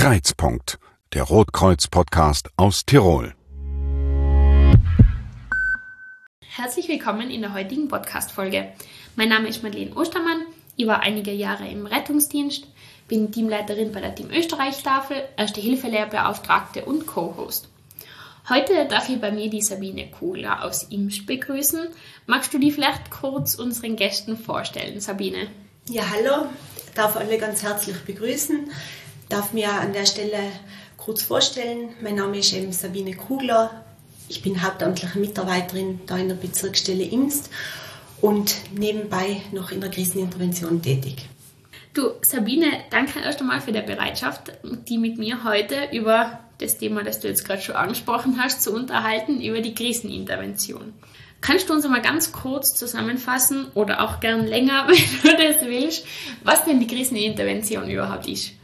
Kreizpunkt, der Rotkreuz-Podcast aus Tirol. Herzlich willkommen in der heutigen Podcast-Folge. Mein Name ist Madeleine Ostermann. Ich war einige Jahre im Rettungsdienst, bin Teamleiterin bei der Team Österreich-Tafel, Erste Hilfelehrbeauftragte und Co-Host. Heute darf ich bei mir die Sabine Kugler aus Imst begrüßen. Magst du die vielleicht kurz unseren Gästen vorstellen, Sabine? Ja, hallo. Ich darf alle ganz herzlich begrüßen. Darf mir an der Stelle kurz vorstellen. Mein Name ist eben Sabine Kugler. Ich bin hauptamtliche Mitarbeiterin da in der Bezirksstelle Imst und nebenbei noch in der Krisenintervention tätig. Du, Sabine, danke erst einmal für die Bereitschaft, die mit mir heute über das Thema, das du jetzt gerade schon angesprochen hast, zu unterhalten, über die Krisenintervention. Kannst du uns einmal ganz kurz zusammenfassen oder auch gern länger, wenn du das willst, was denn die Krisenintervention überhaupt ist?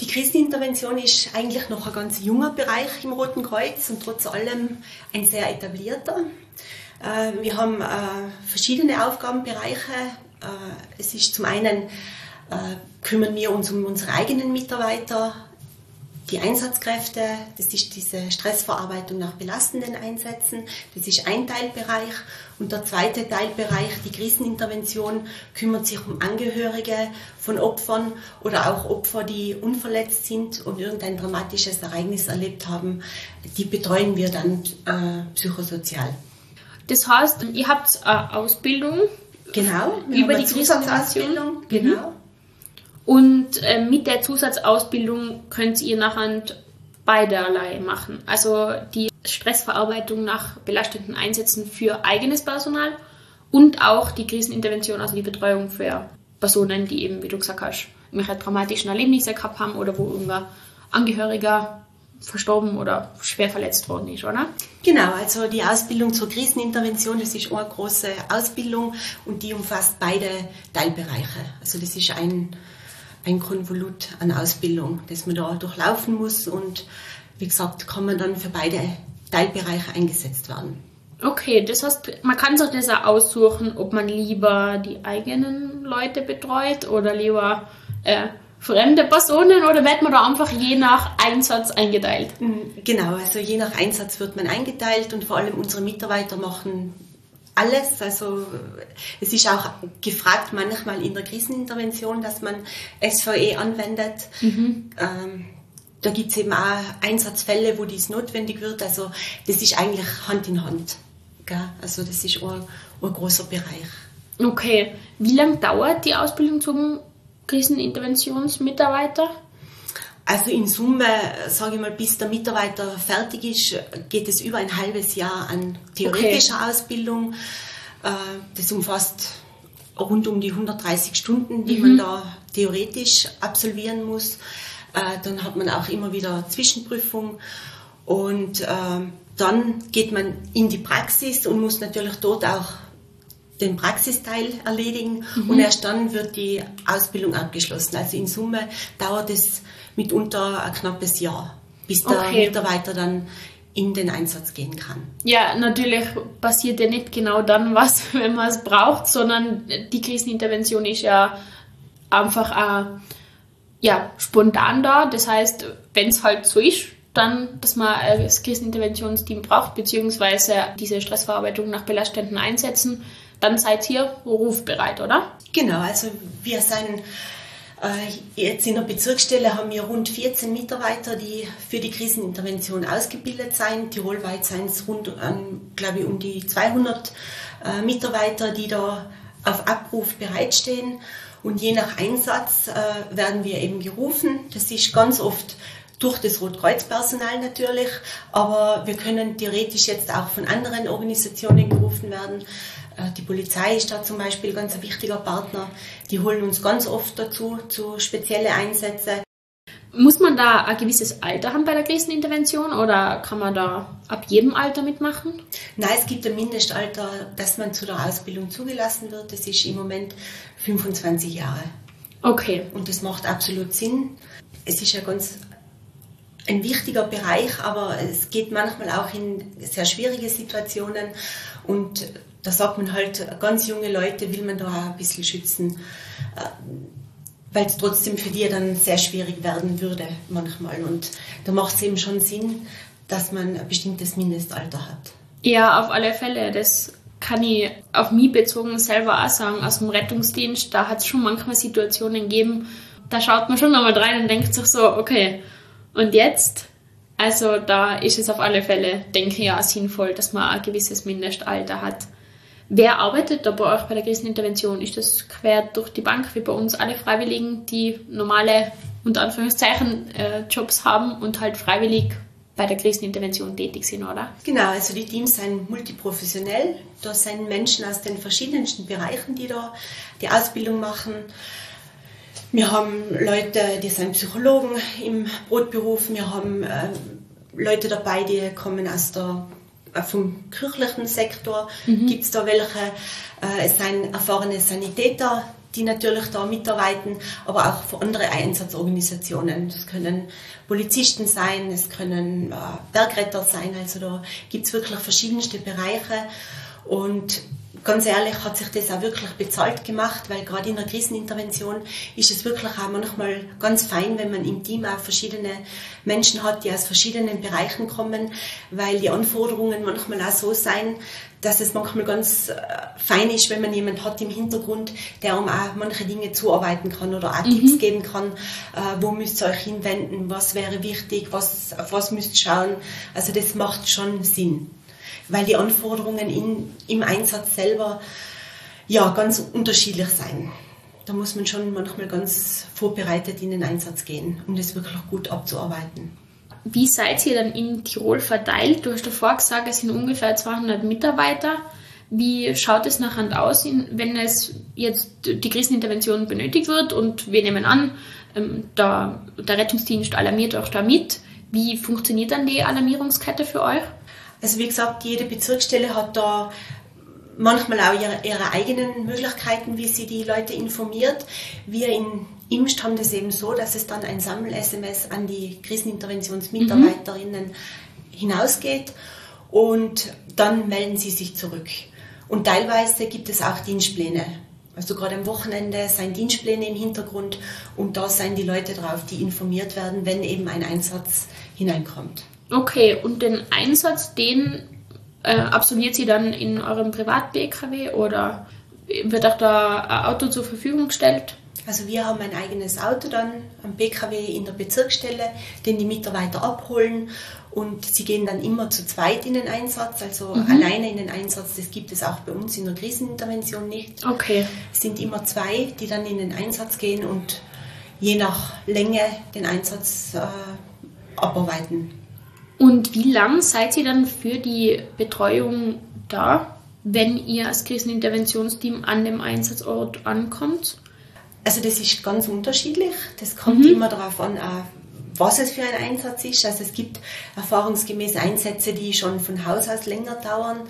Die Krisenintervention ist eigentlich noch ein ganz junger Bereich im Roten Kreuz und trotz allem ein sehr etablierter. Äh, wir haben äh, verschiedene Aufgabenbereiche. Äh, es ist zum einen kümmern wir uns um unsere eigenen Mitarbeiter, die Einsatzkräfte, das ist diese Stressverarbeitung nach belastenden Einsätzen, das ist ein Teilbereich. Und der zweite Teilbereich, die Krisenintervention, kümmert sich um Angehörige von Opfern oder auch Opfer, die unverletzt sind und irgendein dramatisches Ereignis erlebt haben. Die betreuen wir dann äh, psychosozial. Das heißt, ihr habt eine Ausbildung genau, über die Krisenintervention. Genau. Und äh, mit der Zusatzausbildung könnt ihr nachher beiderlei machen. Also die Stressverarbeitung nach belastenden Einsätzen für eigenes Personal und auch die Krisenintervention, also die Betreuung für Personen, die eben, wie du gesagt hast, irgendwelche traumatischen Erlebnisse gehabt haben oder wo irgendein Angehöriger verstorben oder schwer verletzt worden ist, oder? Genau, also die Ausbildung zur Krisenintervention, das ist eine große Ausbildung und die umfasst beide Teilbereiche. Also das ist ein ein Konvolut an Ausbildung, das man da durchlaufen muss und wie gesagt, kann man dann für beide Teilbereiche eingesetzt werden. Okay, das heißt, man kann sich das auch aussuchen, ob man lieber die eigenen Leute betreut oder lieber äh, fremde Personen oder wird man da einfach je nach Einsatz eingeteilt? Genau, also je nach Einsatz wird man eingeteilt und vor allem unsere Mitarbeiter machen alles. Also es ist auch gefragt manchmal in der Krisenintervention, dass man SVE anwendet. Mhm. Ähm, da gibt es eben auch Einsatzfälle, wo dies notwendig wird. Also das ist eigentlich Hand in Hand. Gell? Also das ist ein, ein großer Bereich. Okay. Wie lange dauert die Ausbildung zum Kriseninterventionsmitarbeiter? Also in Summe, sage ich mal, bis der Mitarbeiter fertig ist, geht es über ein halbes Jahr an theoretischer okay. Ausbildung. Äh, das umfasst rund um die 130 Stunden, die mhm. man da theoretisch absolvieren muss. Äh, dann hat man auch immer wieder Zwischenprüfung und äh, dann geht man in die Praxis und muss natürlich dort auch den Praxisteil erledigen mhm. und erst dann wird die Ausbildung abgeschlossen. Also in Summe dauert es mitunter ein knappes Jahr, bis der okay. Mitarbeiter dann in den Einsatz gehen kann. Ja, natürlich passiert ja nicht genau dann was, wenn man es braucht, sondern die Krisenintervention ist ja einfach äh, ja, spontan da. Das heißt, wenn es halt so ist, dann, dass man das Kriseninterventionsteam braucht, beziehungsweise diese Stressverarbeitung nach belastenden Einsätzen, dann seid ihr rufbereit, oder? Genau, also wir sind Jetzt in der Bezirksstelle haben wir rund 14 Mitarbeiter, die für die Krisenintervention ausgebildet sind. Tirolweit sind es rund, glaube ich, um die 200 äh, Mitarbeiter, die da auf Abruf bereitstehen. Und je nach Einsatz äh, werden wir eben gerufen. Das ist ganz oft durch das Rotkreuzpersonal natürlich, aber wir können theoretisch jetzt auch von anderen Organisationen gerufen werden. Äh, die Polizei ist da zum Beispiel ganz ein wichtiger Partner. Die holen uns ganz oft dazu, zu spezielle Einsätze. Muss man da ein gewisses Alter haben bei der Krisenintervention oder kann man da ab jedem Alter mitmachen? Nein, es gibt ein Mindestalter, dass man zu der Ausbildung zugelassen wird. Das ist im Moment 25 Jahre. Okay. Und das macht absolut Sinn. Es ist ja ganz ein wichtiger Bereich, aber es geht manchmal auch in sehr schwierige Situationen und da sagt man halt, ganz junge Leute will man da auch ein bisschen schützen. Äh, weil es trotzdem für die dann sehr schwierig werden würde manchmal. Und da macht es eben schon Sinn, dass man ein bestimmtes Mindestalter hat. Ja, auf alle Fälle. Das kann ich auf mich bezogen selber auch sagen. Aus dem Rettungsdienst, da hat es schon manchmal Situationen gegeben, da schaut man schon nochmal rein und denkt sich so, okay, und jetzt? Also da ist es auf alle Fälle, denke ich, auch sinnvoll, dass man ein gewisses Mindestalter hat. Wer arbeitet da bei euch bei der Krisenintervention? Ist das quer durch die Bank wie bei uns alle Freiwilligen, die normale, unter Anführungszeichen, äh, Jobs haben und halt freiwillig bei der Krisenintervention tätig sind, oder? Genau, also die Teams sind multiprofessionell. Da sind Menschen aus den verschiedensten Bereichen, die da die Ausbildung machen. Wir haben Leute, die sind Psychologen im Brotberuf. Wir haben äh, Leute dabei, die kommen aus der vom kirchlichen Sektor mhm. gibt es da welche. Äh, es sind erfahrene Sanitäter, die natürlich da mitarbeiten, aber auch für andere Einsatzorganisationen. Das können Polizisten sein, es können äh, Bergretter sein, also da gibt es wirklich verschiedenste Bereiche. Und ganz ehrlich hat sich das auch wirklich bezahlt gemacht, weil gerade in der Krisenintervention ist es wirklich auch manchmal ganz fein, wenn man im Team auch verschiedene Menschen hat, die aus verschiedenen Bereichen kommen, weil die Anforderungen manchmal auch so sein, dass es manchmal ganz äh, fein ist, wenn man jemanden hat im Hintergrund, der um auch manche Dinge zuarbeiten kann oder auch mhm. Tipps geben kann, äh, wo müsst ihr euch hinwenden, was wäre wichtig, was, auf was müsst ihr schauen. Also das macht schon Sinn weil die Anforderungen in, im Einsatz selber ja ganz unterschiedlich sein. Da muss man schon manchmal ganz vorbereitet in den Einsatz gehen, um das wirklich gut abzuarbeiten. Wie seid ihr dann in Tirol verteilt? Du hast davor gesagt, es sind ungefähr 200 Mitarbeiter. Wie schaut es nachher aus, wenn es jetzt die Krisenintervention benötigt wird und wir nehmen an, ähm, der, der Rettungsdienst alarmiert auch da mit? Wie funktioniert dann die Alarmierungskette für euch? Also wie gesagt, jede Bezirksstelle hat da manchmal auch ihre, ihre eigenen Möglichkeiten, wie sie die Leute informiert. Wir in Imst haben das eben so, dass es dann ein Sammel-SMS an die Kriseninterventionsmitarbeiterinnen mhm. hinausgeht und dann melden sie sich zurück. Und teilweise gibt es auch Dienstpläne. Also gerade am Wochenende sind Dienstpläne im Hintergrund und da sind die Leute drauf, die informiert werden, wenn eben ein Einsatz hineinkommt. Okay, und den Einsatz, den äh, absolviert sie dann in eurem Privat-BKW oder wird auch da ein Auto zur Verfügung gestellt? Also wir haben ein eigenes Auto dann am BKW in der Bezirksstelle, den die Mitarbeiter abholen und sie gehen dann immer zu zweit in den Einsatz, also mhm. alleine in den Einsatz. Das gibt es auch bei uns in der Krisenintervention nicht. Okay. Es sind immer zwei, die dann in den Einsatz gehen und je nach Länge den Einsatz äh, abarbeiten. Und wie lang seid ihr dann für die Betreuung da, wenn ihr als Kriseninterventionsteam an dem Einsatzort ankommt? Also das ist ganz unterschiedlich. Das kommt mhm. immer darauf an, was es für ein Einsatz ist. Also es gibt erfahrungsgemäß Einsätze, die schon von Haus aus länger dauern.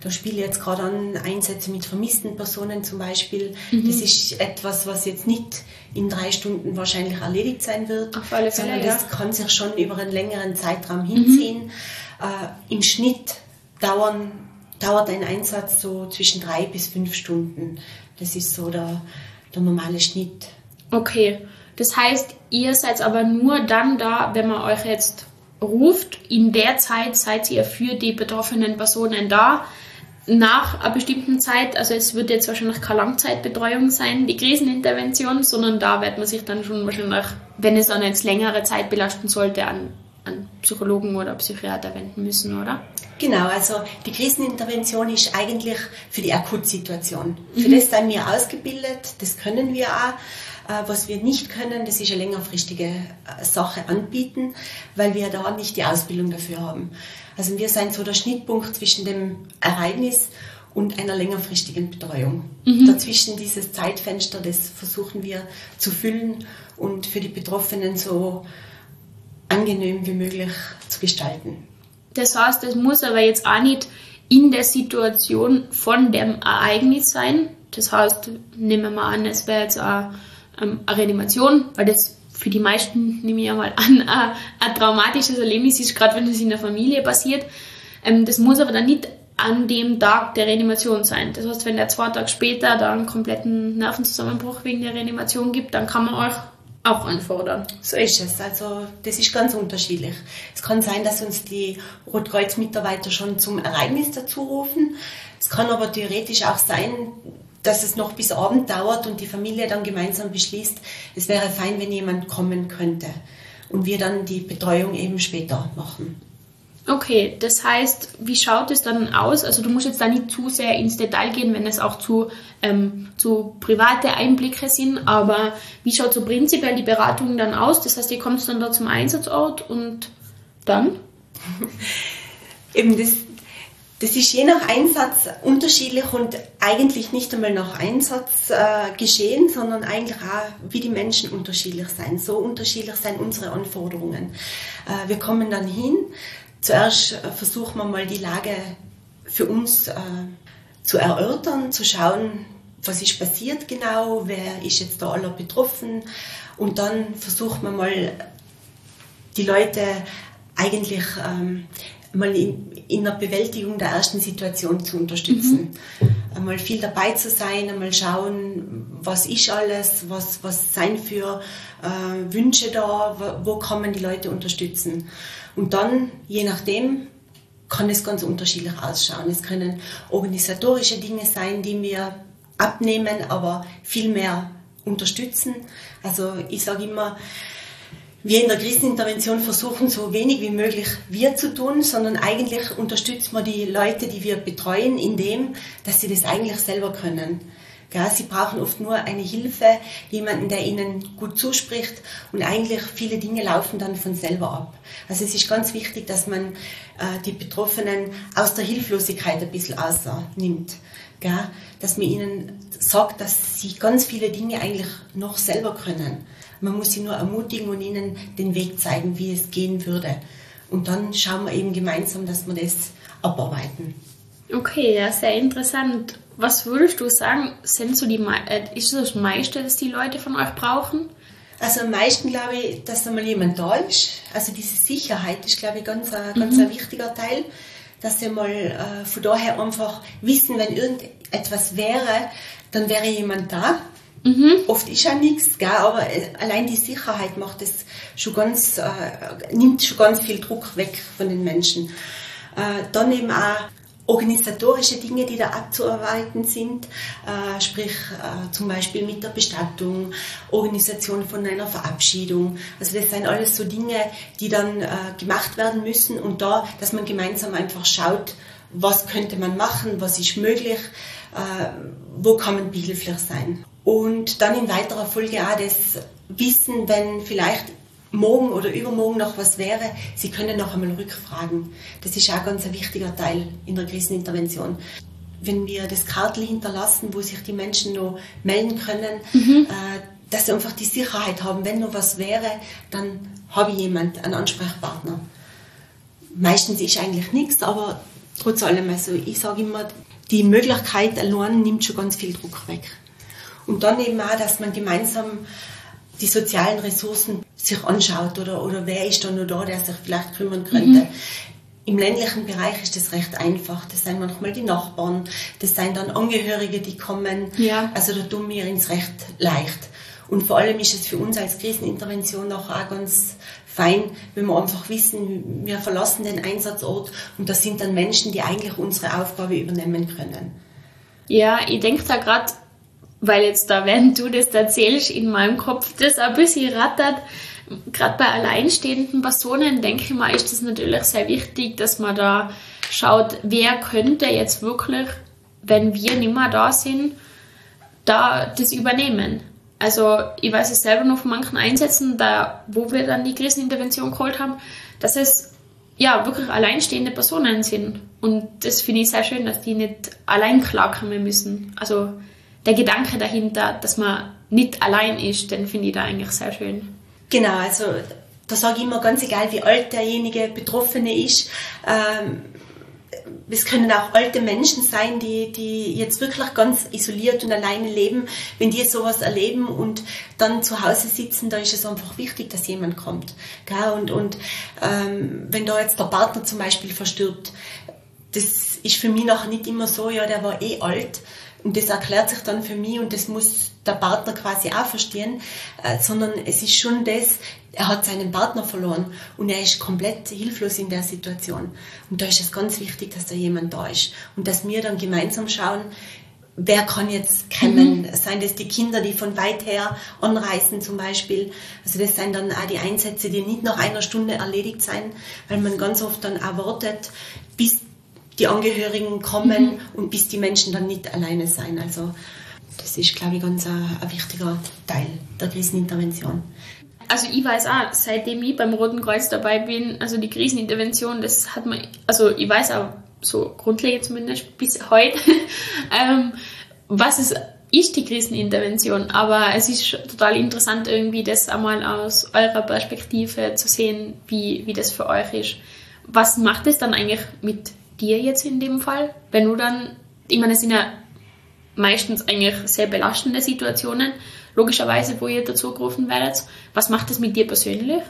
Da spiele ich jetzt gerade an Einsätze mit vermissten Personen zum Beispiel. Mhm. Das ist etwas, was jetzt nicht in drei Stunden wahrscheinlich erledigt sein wird, Auf alle Fälle, sondern das ja. kann sich schon über einen längeren Zeitraum hinziehen. Mhm. Äh, Im Schnitt dauern, dauert ein Einsatz so zwischen drei bis fünf Stunden. Das ist so der, der normale Schnitt. Okay. Das heißt, ihr seid aber nur dann da, wenn man euch jetzt ruft. In der Zeit seid ihr für die betroffenen Personen da. Nach einer bestimmten Zeit, also es wird jetzt wahrscheinlich keine Langzeitbetreuung sein, die Krisenintervention, sondern da wird man sich dann schon wahrscheinlich, wenn es dann jetzt längere Zeit belasten sollte, an, an Psychologen oder Psychiater wenden müssen, oder? Genau, also die Krisenintervention ist eigentlich für die Akutsituation. Mhm. Für das sind wir ausgebildet, das können wir auch. Äh, was wir nicht können, das ist eine längerfristige äh, Sache anbieten, weil wir da nicht die Ausbildung dafür haben. Also wir sind so der Schnittpunkt zwischen dem Ereignis und einer längerfristigen Betreuung. Mhm. Dazwischen dieses Zeitfenster, das versuchen wir zu füllen und für die Betroffenen so angenehm wie möglich zu gestalten. Das heißt, es muss aber jetzt auch nicht in der Situation von dem Ereignis sein. Das heißt, nehmen wir mal an, es wäre jetzt auch ähm, eine Reanimation, weil das für die meisten, nehme ich ja mal an, ein, ein traumatisches Erlebnis ist, gerade wenn es in der Familie passiert. Ähm, das muss aber dann nicht an dem Tag der Reanimation sein. Das heißt, wenn der zwei Tage später da einen kompletten Nervenzusammenbruch wegen der Reanimation gibt, dann kann man euch auch anfordern. So ist es. Also das ist ganz unterschiedlich. Es kann sein, dass uns die Rotkreuz-Mitarbeiter schon zum Ereignis dazu rufen. Es kann aber theoretisch auch sein, dass es noch bis Abend dauert und die Familie dann gemeinsam beschließt, es wäre fein, wenn jemand kommen könnte. Und wir dann die Betreuung eben später machen. Okay, das heißt, wie schaut es dann aus? Also du musst jetzt da nicht zu sehr ins Detail gehen, wenn es auch zu, ähm, zu private Einblicke sind, aber wie schaut so prinzipiell die Beratung dann aus? Das heißt, ihr kommt dann da zum Einsatzort und dann? Eben das, das ist je nach Einsatz unterschiedlich und eigentlich nicht einmal nach Einsatz äh, geschehen, sondern eigentlich auch, wie die Menschen unterschiedlich sein. So unterschiedlich sind unsere Anforderungen. Äh, wir kommen dann hin, Zuerst äh, versuchen wir mal die Lage für uns äh, zu erörtern, zu schauen, was ist passiert genau, wer ist jetzt da aller betroffen und dann versucht man mal die Leute eigentlich ähm, mal in, in, der Bewältigung der ersten Situation zu unterstützen. Mhm. Einmal viel dabei zu sein, einmal schauen, was ist alles, was, was sein für äh, Wünsche da, wo, wo kann man die Leute unterstützen. Und dann, je nachdem, kann es ganz unterschiedlich ausschauen. Es können organisatorische Dinge sein, die wir abnehmen, aber viel mehr unterstützen. Also ich sage immer, wir in der Krisenintervention versuchen so wenig wie möglich wir zu tun, sondern eigentlich unterstützen wir die Leute, die wir betreuen, indem, dass sie das eigentlich selber können. Ja, sie brauchen oft nur eine Hilfe, jemanden, der ihnen gut zuspricht und eigentlich viele Dinge laufen dann von selber ab. Also es ist ganz wichtig, dass man äh, die Betroffenen aus der Hilflosigkeit ein bisschen außernimmt. Ja, dass man ihnen sagt, dass sie ganz viele Dinge eigentlich noch selber können. Man muss sie nur ermutigen und ihnen den Weg zeigen, wie es gehen würde. Und dann schauen wir eben gemeinsam, dass wir das abarbeiten. Okay, ja, sehr interessant. Was würdest du sagen, sind so die, äh, ist das meiste, das die Leute von euch brauchen? Also am meisten glaube ich, dass einmal jemand da ist. Also diese Sicherheit ist, glaube ich, ganz, ein, ganz mhm. ein wichtiger Teil. Dass sie mal äh, von daher einfach wissen, wenn irgendetwas wäre, dann wäre jemand da. Mhm. Oft ist ja nichts, gell, aber äh, allein die Sicherheit macht es schon ganz, äh, nimmt schon ganz viel Druck weg von den Menschen. Äh, dann eben auch organisatorische Dinge, die da abzuarbeiten sind, äh, sprich äh, zum Beispiel mit der Bestattung, Organisation von einer Verabschiedung. Also das sind alles so Dinge, die dann äh, gemacht werden müssen und da, dass man gemeinsam einfach schaut, was könnte man machen, was ist möglich, äh, wo kann man behilflich sein. Und dann in weiterer Folge auch das Wissen, wenn vielleicht morgen oder übermorgen noch was wäre, Sie können noch einmal rückfragen. Das ist auch ganz ein wichtiger Teil in der Krisenintervention. Wenn wir das Kartel hinterlassen, wo sich die Menschen noch melden können, mhm. äh, dass sie einfach die Sicherheit haben, wenn noch was wäre, dann habe ich jemand, einen Ansprechpartner. Meistens ist eigentlich nichts, aber trotz allem, also ich sage immer, die Möglichkeit allein nimmt schon ganz viel Druck weg. Und dann eben auch, dass man gemeinsam die sozialen Ressourcen sich anschaut oder, oder wer ist da nur da, der sich vielleicht kümmern könnte. Mhm. Im ländlichen Bereich ist das recht einfach. Das sind manchmal die Nachbarn, das sind dann Angehörige, die kommen. Ja. Also da tun wir uns recht leicht. Und vor allem ist es für uns als Krisenintervention auch ganz fein, wenn wir einfach wissen, wir verlassen den Einsatzort und das sind dann Menschen, die eigentlich unsere Aufgabe übernehmen können. Ja, ich denke da gerade weil jetzt da, während du das erzählst, in meinem Kopf das ein bisschen rattert. Gerade bei alleinstehenden Personen, denke ich mal, ist das natürlich sehr wichtig, dass man da schaut, wer könnte jetzt wirklich, wenn wir nicht mehr da sind, da das übernehmen. Also ich weiß es selber noch von manchen Einsätzen, da, wo wir dann die Krisenintervention geholt haben, dass es ja wirklich alleinstehende Personen sind. Und das finde ich sehr schön, dass die nicht allein klarkommen müssen. Also der Gedanke dahinter, dass man nicht allein ist, den finde ich da eigentlich sehr schön. Genau, also da sage ich immer ganz egal, wie alt derjenige Betroffene ist. Ähm, es können auch alte Menschen sein, die, die jetzt wirklich ganz isoliert und alleine leben. Wenn die sowas erleben und dann zu Hause sitzen, da ist es einfach wichtig, dass jemand kommt. Und, und ähm, wenn da jetzt der Partner zum Beispiel verstirbt, das ist für mich nachher nicht immer so, ja, der war eh alt und das erklärt sich dann für mich und das muss der Partner quasi auch verstehen, äh, sondern es ist schon das, er hat seinen Partner verloren und er ist komplett hilflos in der Situation. Und da ist es ganz wichtig, dass da jemand da ist und dass wir dann gemeinsam schauen, wer kann jetzt kommen? Mhm. Seien das die Kinder, die von weit her anreisen zum Beispiel? Also das sind dann auch die Einsätze, die nicht nach einer Stunde erledigt sein, weil man ganz oft dann erwartet, bis die Angehörigen kommen mhm. und bis die Menschen dann nicht alleine sein. Also das ist, glaube ich, ganz ein, ein wichtiger Teil der Krisenintervention. Also ich weiß auch, seitdem ich beim Roten Kreuz dabei bin, also die Krisenintervention, das hat man, also ich weiß auch so grundlegend zumindest bis heute, ähm, was es ist die Krisenintervention, aber es ist total interessant irgendwie das einmal aus eurer Perspektive zu sehen, wie, wie das für euch ist. Was macht es dann eigentlich mit dir jetzt in dem Fall, wenn du dann, ich meine, es sind ja meistens eigentlich sehr belastende Situationen, logischerweise, wo ihr dazu gerufen werdet. Was macht das mit dir persönlich?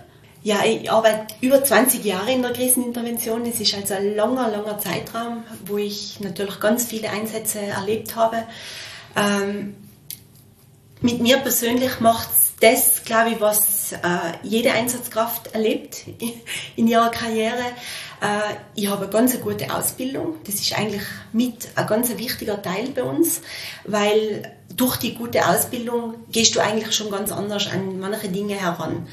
Ja, ich arbeite über 20 Jahre in der Krisenintervention. Es ist also ein langer, langer Zeitraum, wo ich natürlich ganz viele Einsätze erlebt habe. Ähm, mit mir persönlich macht es das, glaube ich, was äh, jede Einsatzkraft erlebt in ihrer Karriere. Äh, ich habe eine ganz gute Ausbildung. Das ist eigentlich mit ein ganz wichtiger Teil bei uns, weil durch die gute Ausbildung gehst du eigentlich schon ganz anders an manche Dinge heran.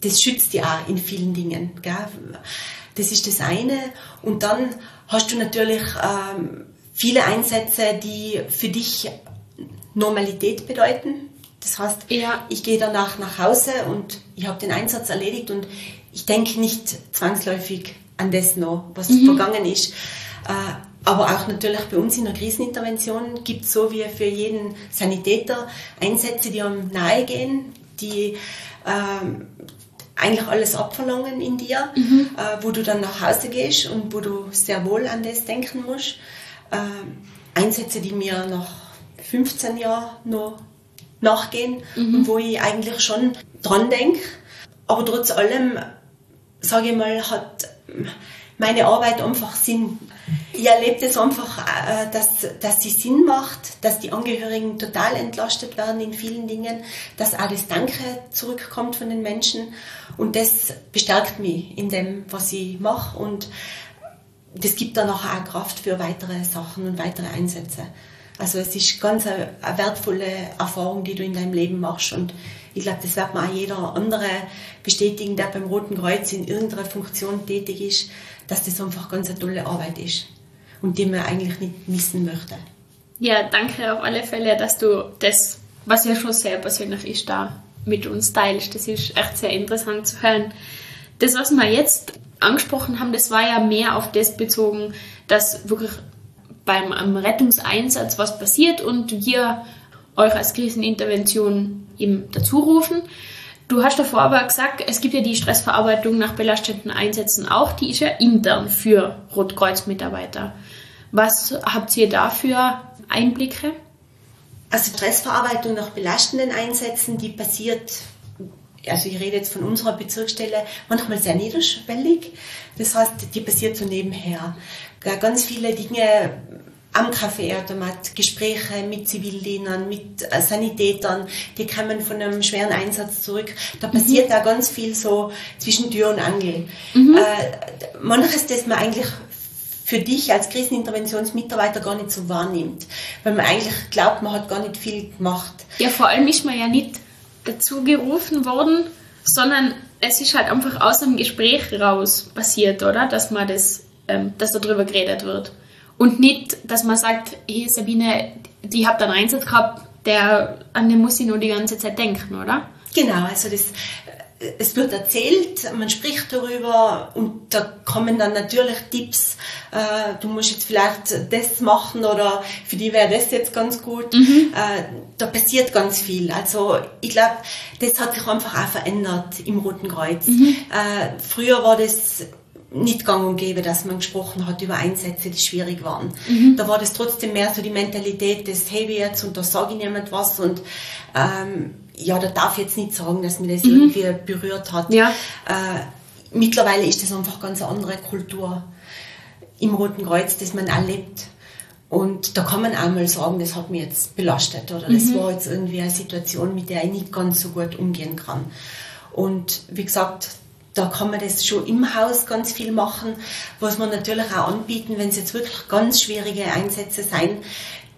Das schützt dich auch in vielen Dingen. Gell? Das ist das eine. Und dann hast du natürlich ähm, viele Einsätze, die für dich Normalität bedeuten. Das heißt, ja. ich gehe danach nach Hause und ich habe den Einsatz erledigt und ich denke nicht zwangsläufig an das noch, was mhm. vergangen ist. Äh, aber auch natürlich bei uns in der Krisenintervention gibt es so wie für jeden Sanitäter Einsätze, die einem nahe gehen, die ähm, eigentlich alles abverlangen in dir, mhm. äh, wo du dann nach Hause gehst und wo du sehr wohl an das denken musst. Äh, Einsätze, die mir nach 15 Jahren noch nachgehen mhm. und wo ich eigentlich schon dran denke. Aber trotz allem, sage ich mal, hat meine Arbeit einfach Sinn. Ich erlebe das einfach, äh, dass, dass die Sinn macht, dass die Angehörigen total entlastet werden in vielen Dingen, dass auch das Danke zurückkommt von den Menschen und das bestärkt mich in dem, was ich mache und das gibt dann auch Kraft für weitere Sachen und weitere Einsätze. Also es ist ganz eine, eine wertvolle Erfahrung, die du in deinem Leben machst und ich glaube, das wird mir auch jeder andere bestätigen, der beim Roten Kreuz in irgendeiner Funktion tätig ist, dass das einfach ganz eine tolle Arbeit ist und die man eigentlich nicht missen möchte. Ja, danke auf alle Fälle, dass du das, was ja schon sehr persönlich ist, da mit uns teilst. Das ist echt sehr interessant zu hören. Das, was wir jetzt angesprochen haben, das war ja mehr auf das bezogen, dass wirklich beim Rettungseinsatz was passiert und wir euch als Krisenintervention eben dazu rufen. Du hast davor aber gesagt, es gibt ja die Stressverarbeitung nach belastenden Einsätzen auch, die ist ja intern für Rotkreuz-Mitarbeiter. Was habt ihr da für Einblicke? Also Stressverarbeitung nach belastenden Einsätzen, die passiert, also ich rede jetzt von unserer Bezirksstelle, manchmal sehr niederschwellig. Das heißt, die passiert so nebenher. Ganz viele Dinge am Kaffeeautomat Gespräche mit Zivildienern, mit äh, Sanitätern, die kommen von einem schweren Einsatz zurück. Da passiert mhm. da ganz viel so zwischen Tür und Angel. Mhm. Äh, manches, das man eigentlich für dich als Kriseninterventionsmitarbeiter gar nicht so wahrnimmt, weil man eigentlich glaubt, man hat gar nicht viel gemacht. Ja, vor allem ist man ja nicht dazu gerufen worden, sondern es ist halt einfach aus einem Gespräch raus passiert, oder? Dass man das, ähm, dass darüber geredet wird. Und nicht, dass man sagt, hey Sabine, die habt einen Einsatz gehabt, der, an den muss ich nur die ganze Zeit denken, oder? Genau, also das, es wird erzählt, man spricht darüber und da kommen dann natürlich Tipps, äh, du musst jetzt vielleicht das machen oder für die wäre das jetzt ganz gut. Mhm. Äh, da passiert ganz viel. Also ich glaube, das hat sich einfach auch verändert im Roten Kreuz. Mhm. Äh, früher war das nicht gang und gäbe, dass man gesprochen hat über Einsätze, die schwierig waren. Mhm. Da war das trotzdem mehr so die Mentalität des Hey jetzt und da sage ich niemand was und ähm, ja, da darf ich jetzt nicht sagen, dass mir das mhm. irgendwie berührt hat. Ja. Äh, mittlerweile ist das einfach ganz eine andere Kultur. im Roten Kreuz, das man erlebt. Und da kann man einmal sagen, das hat mich jetzt belastet oder das mhm. war jetzt irgendwie eine Situation, mit der ich nicht ganz so gut umgehen kann. Und wie gesagt, da kann man das schon im Haus ganz viel machen, was man natürlich auch anbieten, wenn es jetzt wirklich ganz schwierige Einsätze sein,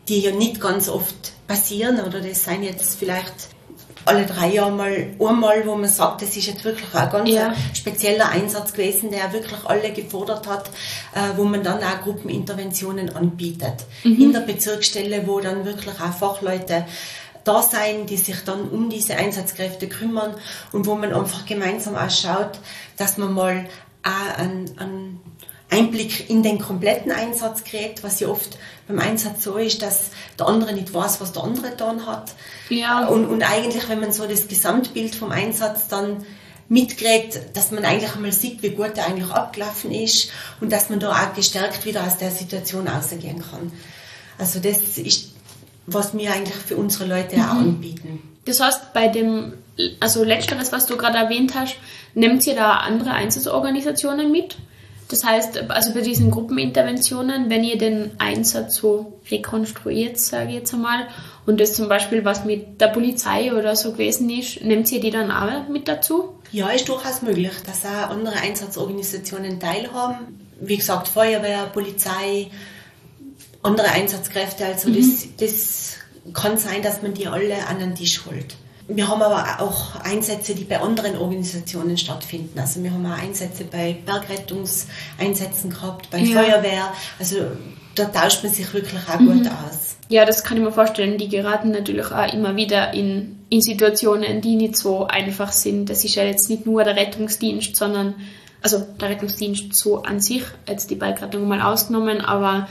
die ja nicht ganz oft passieren oder das sind jetzt vielleicht alle drei Jahre mal einmal, wo man sagt, das ist jetzt wirklich ein ganz ja. spezieller Einsatz gewesen, der wirklich alle gefordert hat, äh, wo man dann auch Gruppeninterventionen anbietet. Mhm. In der Bezirksstelle, wo dann wirklich auch Fachleute da sein, die sich dann um diese Einsatzkräfte kümmern und wo man einfach gemeinsam auch schaut, dass man mal auch einen, einen Einblick in den kompletten Einsatz kriegt, was ja oft beim Einsatz so ist, dass der andere nicht weiß, was der andere dann hat. Ja. Und, und eigentlich, wenn man so das Gesamtbild vom Einsatz dann mitkriegt, dass man eigentlich einmal sieht, wie gut der eigentlich abgelaufen ist und dass man da auch gestärkt wieder aus der Situation rausgehen kann. Also das ist, was wir eigentlich für unsere Leute mhm. auch anbieten. Das heißt, bei dem, also letzteres, was du gerade erwähnt hast, nimmt ihr da andere Einsatzorganisationen mit? Das heißt, also bei diesen Gruppeninterventionen, wenn ihr den Einsatz so rekonstruiert, sage ich jetzt einmal, und das zum Beispiel was mit der Polizei oder so gewesen ist, nehmt ihr die dann auch mit dazu? Ja, ist durchaus möglich, dass auch andere Einsatzorganisationen teilhaben. Wie gesagt, Feuerwehr, Polizei, andere Einsatzkräfte. Also mhm. das, das kann sein, dass man die alle an den Tisch holt. Wir haben aber auch Einsätze, die bei anderen Organisationen stattfinden. Also wir haben auch Einsätze bei Bergrettungseinsätzen gehabt, bei ja. Feuerwehr. Also da tauscht man sich wirklich auch mhm. gut aus. Ja, das kann ich mir vorstellen. Die geraten natürlich auch immer wieder in, in Situationen, die nicht so einfach sind. Das ist ja jetzt nicht nur der Rettungsdienst, sondern also der Rettungsdienst so an sich, jetzt die Bergrettung mal ausgenommen, aber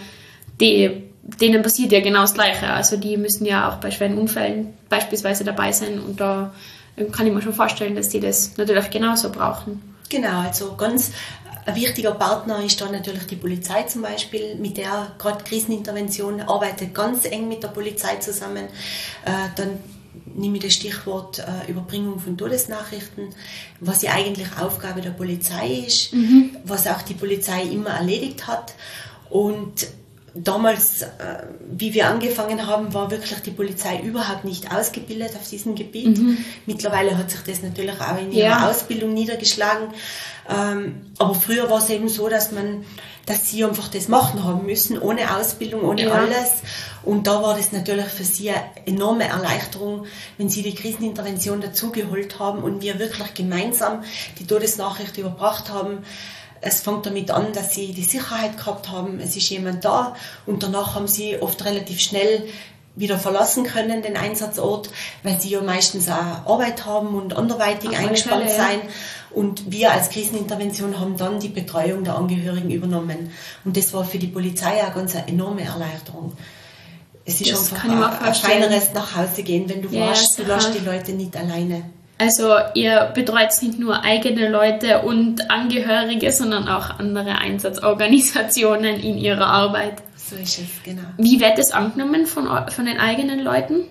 die denen passiert ja genau das Gleiche. Also die müssen ja auch bei schweren Unfällen beispielsweise dabei sein und da ähm, kann ich mir schon vorstellen, dass die das natürlich genauso brauchen. Genau, also ganz ein wichtiger Partner ist da natürlich die Polizei zum Beispiel, mit der gerade Krisenintervention arbeitet ganz eng mit der Polizei zusammen. Äh, dann nehme ich das Stichwort äh, Überbringung von Todesnachrichten, was ja eigentlich Aufgabe der Polizei ist, mhm. was auch die Polizei immer erledigt hat. Und damals, äh, wie wir angefangen haben, war wirklich die Polizei überhaupt nicht ausgebildet auf diesem Gebiet. Mhm. Mittlerweile hat sich das natürlich auch in ihrer ja. Ausbildung niedergeschlagen. Ähm, aber früher war es eben so, dass man, dass sie einfach das machen haben müssen, ohne Ausbildung, ohne ja. alles. Und da war das natürlich für sie eine enorme Erleichterung, wenn sie die Krisenintervention dazugeholt haben und wir wirklich gemeinsam die Todesnachricht überbracht haben es fängt damit an, dass sie die Sicherheit gehabt haben, es ist jemand da und danach haben sie oft relativ schnell wieder verlassen können, den Einsatzort, weil sie ja meistens auch Arbeit haben und anderweitig Ach, eingespannt Fälle, sein. Und wir als Krisenintervention haben dann die Betreuung der Angehörigen übernommen. Und das war für die Polizei auch ganz eine enorme Erleichterung. Es ist das einfach ein, ein feineres nach Hause gehen, wenn du ja, weißt, du lässt die Leute nicht alleine. Also ihr betreut nicht nur eigene Leute und Angehörige, sondern auch andere Einsatzorganisationen in ihrer Arbeit. So ist es, genau. Wie wird es angenommen von, von den eigenen Leuten,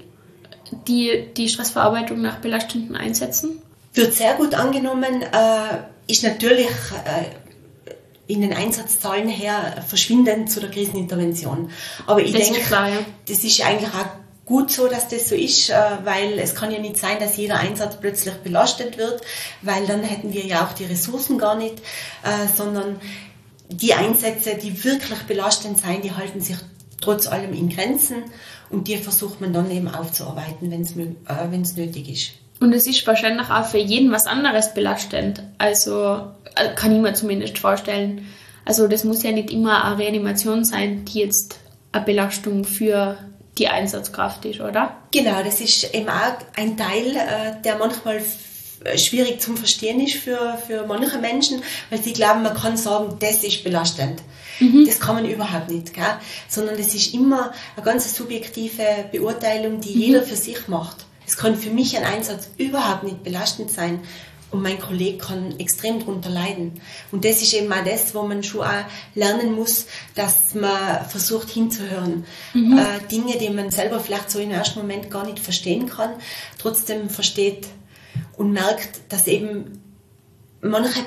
die die Stressverarbeitung nach belastenden Einsätzen? Wird sehr gut angenommen, äh, ist natürlich äh, in den Einsatzzahlen her verschwindend zu der Krisenintervention. Aber ich denke, ja. das ist eigentlich auch gut so, dass das so ist, äh, weil es kann ja nicht sein, dass jeder Einsatz plötzlich belastet wird, weil dann hätten wir ja auch die Ressourcen gar nicht, äh, sondern die Einsätze, die wirklich belastend sein, die halten sich trotz allem in Grenzen und die versucht man dann eben aufzuarbeiten, wenn es äh, nötig ist. Und es ist wahrscheinlich auch für jeden was anderes belastend. Also kann ich mir zumindest vorstellen. Also das muss ja nicht immer eine Reanimation sein, die jetzt eine Belastung für die Einsatzkraft ist, oder? Genau, das ist eben auch ein Teil, äh, der manchmal schwierig zum Verstehen ist für, für manche Menschen, weil sie glauben, man kann sagen, das ist belastend. Mhm. Das kann man überhaupt nicht, gell? sondern das ist immer eine ganz subjektive Beurteilung, die mhm. jeder für sich macht. Es kann für mich ein Einsatz überhaupt nicht belastend sein, und mein Kollege kann extrem darunter leiden. Und das ist eben auch das, wo man schon auch lernen muss, dass man versucht hinzuhören. Mhm. Äh, Dinge, die man selber vielleicht so im ersten Moment gar nicht verstehen kann, trotzdem versteht und merkt, dass eben manche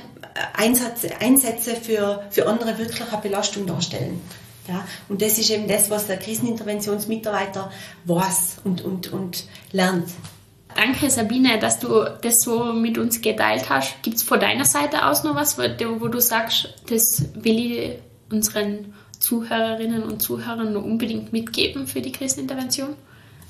Einsätze, Einsätze für, für andere wirklich eine Belastung darstellen. Ja, und das ist eben das, was der Kriseninterventionsmitarbeiter weiß und, und, und lernt. Danke, Sabine, dass du das so mit uns geteilt hast. Gibt es von deiner Seite aus noch was, wo du sagst, das will ich unseren Zuhörerinnen und Zuhörern noch unbedingt mitgeben für die Krisenintervention?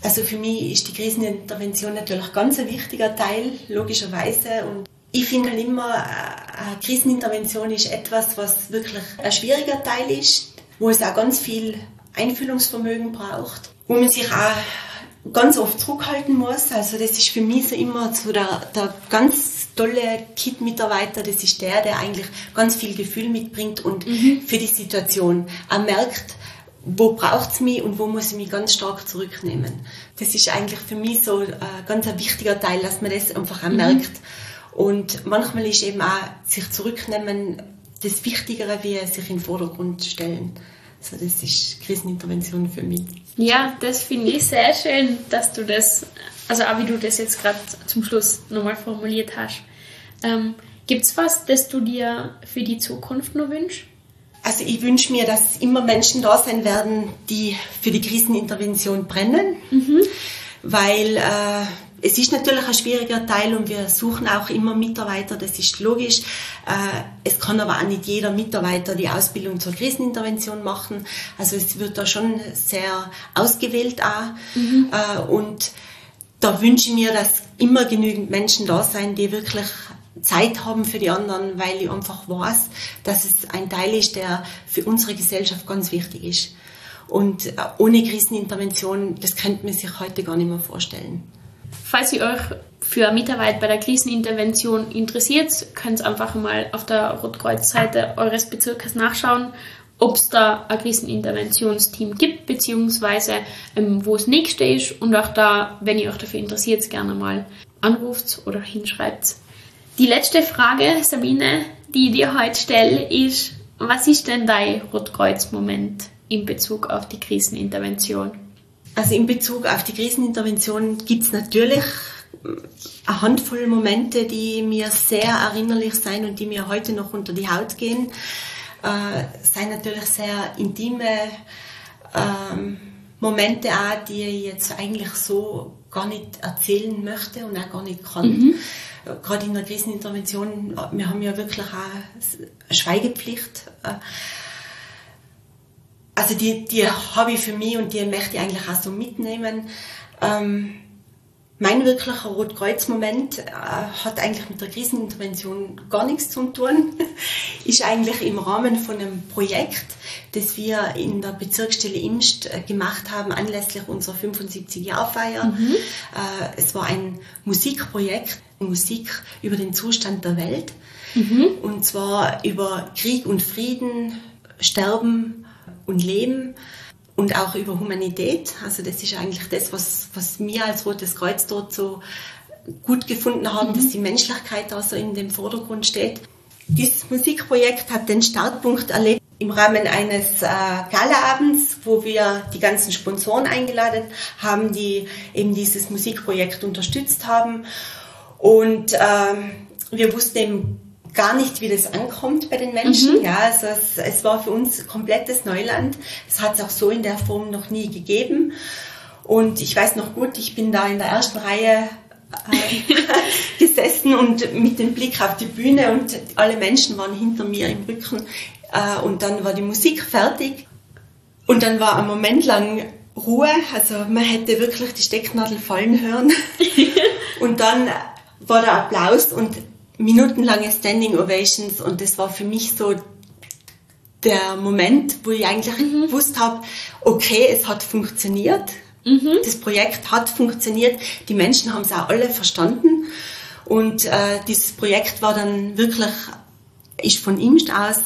Also für mich ist die Krisenintervention natürlich ganz ein wichtiger Teil, logischerweise. Und ich finde halt immer, äh, eine Krisenintervention ist etwas, was wirklich ein schwieriger Teil ist, wo es auch ganz viel Einfühlungsvermögen braucht, wo man sich auch ganz oft zurückhalten muss. Also das ist für mich so immer so der, der ganz tolle Kit-Mitarbeiter, das ist der, der eigentlich ganz viel Gefühl mitbringt und mhm. für die Situation auch merkt, wo braucht es mich und wo muss ich mich ganz stark zurücknehmen. Das ist eigentlich für mich so ein ganz ein wichtiger Teil, dass man das einfach auch mhm. merkt. Und manchmal ist eben auch sich zurücknehmen das Wichtigere, wie sich in den Vordergrund stellen. Also das ist Krisenintervention für mich. Ja, das finde ich sehr schön, dass du das, also auch wie du das jetzt gerade zum Schluss nochmal formuliert hast. Ähm, Gibt es was, das du dir für die Zukunft nur wünschst? Also ich wünsche mir, dass immer Menschen da sein werden, die für die Krisenintervention brennen, mhm. weil äh, es ist natürlich ein schwieriger Teil und wir suchen auch immer Mitarbeiter, das ist logisch. Äh, es kann aber auch nicht jeder Mitarbeiter die Ausbildung zur Krisenintervention machen. Also es wird da schon sehr ausgewählt auch. Mhm. Äh, und da wünsche ich mir, dass immer genügend Menschen da sein, die wirklich Zeit haben für die anderen, weil ich einfach weiß, dass es ein Teil ist, der für unsere Gesellschaft ganz wichtig ist. Und äh, ohne Krisenintervention, das könnte man sich heute gar nicht mehr vorstellen. Falls ihr euch für Mitarbeit bei der Krisenintervention interessiert, könnt ihr einfach mal auf der Rotkreuz-Seite eures Bezirkes nachschauen, ob es da ein Kriseninterventionsteam gibt, beziehungsweise ähm, wo es nächste ist und auch da, wenn ihr euch dafür interessiert, gerne mal anruft oder hinschreibt. Die letzte Frage, Sabine, die ich dir heute stelle, ist, was ist denn dein Rotkreuz-Moment in Bezug auf die Krisenintervention? Also in Bezug auf die Krisenintervention gibt es natürlich eine Handvoll Momente, die mir sehr erinnerlich sein und die mir heute noch unter die Haut gehen. Äh, sind natürlich sehr intime ähm, Momente auch, die ich jetzt eigentlich so gar nicht erzählen möchte und auch gar nicht kann. Mhm. Gerade in der Krisenintervention, wir haben ja wirklich auch eine Schweigepflicht. Äh, also die, die habe ich für mich und die möchte ich eigentlich auch so mitnehmen. Ähm, mein wirklicher Rotkreuz-Moment äh, hat eigentlich mit der Krisenintervention gar nichts zu tun. ist eigentlich im Rahmen von einem Projekt, das wir in der Bezirksstelle Imst äh, gemacht haben, anlässlich unserer 75-Jahr-Feier. Mhm. Äh, es war ein Musikprojekt, Musik über den Zustand der Welt. Mhm. Und zwar über Krieg und Frieden, Sterben, und Leben und auch über Humanität. Also das ist eigentlich das, was, was wir als Rotes Kreuz dort so gut gefunden haben, mhm. dass die Menschlichkeit da so in dem Vordergrund steht. Dieses Musikprojekt hat den Startpunkt erlebt im Rahmen eines äh, Galaabends, wo wir die ganzen Sponsoren eingeladen haben, die eben dieses Musikprojekt unterstützt haben. Und ähm, wir wussten eben gar nicht, wie das ankommt bei den Menschen. Mhm. Ja, also es, es, war für uns komplettes Neuland. Es hat es auch so in der Form noch nie gegeben. Und ich weiß noch gut, ich bin da in der ersten Reihe äh, gesessen und mit dem Blick auf die Bühne und alle Menschen waren hinter mir im Rücken. Äh, und dann war die Musik fertig. Und dann war ein Moment lang Ruhe, also man hätte wirklich die Stecknadel fallen hören. und dann war der Applaus und minutenlange Standing Ovations und das war für mich so der Moment, wo ich eigentlich mhm. gewusst habe, okay, es hat funktioniert. Mhm. Das Projekt hat funktioniert. Die Menschen haben es auch alle verstanden. Und äh, dieses Projekt war dann wirklich, ist von ihm aus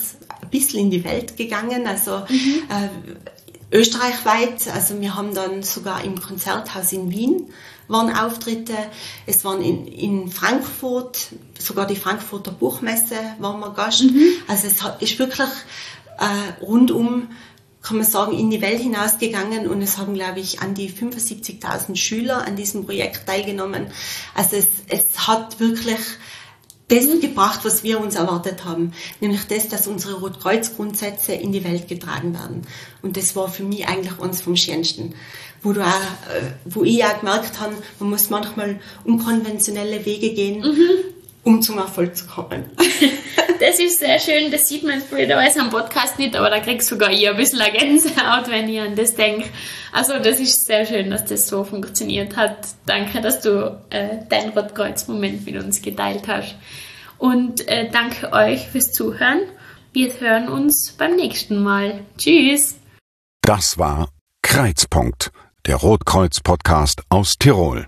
ein bisschen in die Welt gegangen. Also mhm. äh, österreichweit. Also wir haben dann sogar im Konzerthaus in Wien waren Auftritte. Es waren in, in Frankfurt, sogar die Frankfurter Buchmesse waren wir Gast. Mhm. Also es ist wirklich äh, rundum, kann man sagen, in die Welt hinausgegangen und es haben, glaube ich, an die 75.000 Schüler an diesem Projekt teilgenommen. Also es, es hat wirklich das gebracht, was wir uns erwartet haben. Nämlich das, dass unsere Rotkreuz-Grundsätze in die Welt getragen werden. Und das war für mich eigentlich eines vom Schönsten. Wo, du auch, äh, wo ich auch gemerkt habe, man muss manchmal unkonventionelle Wege gehen, mhm. Um zum Erfolg zu kommen. Das ist sehr schön, das sieht man blöderweise am Podcast nicht, aber da kriegst sogar ich ein bisschen eine Gänsehaut, wenn ich an das denke. Also das ist sehr schön, dass das so funktioniert hat. Danke, dass du äh, deinen Rotkreuz-Moment mit uns geteilt hast. Und äh, danke euch fürs Zuhören. Wir hören uns beim nächsten Mal. Tschüss. Das war Kreuzpunkt, der Rotkreuz-Podcast aus Tirol.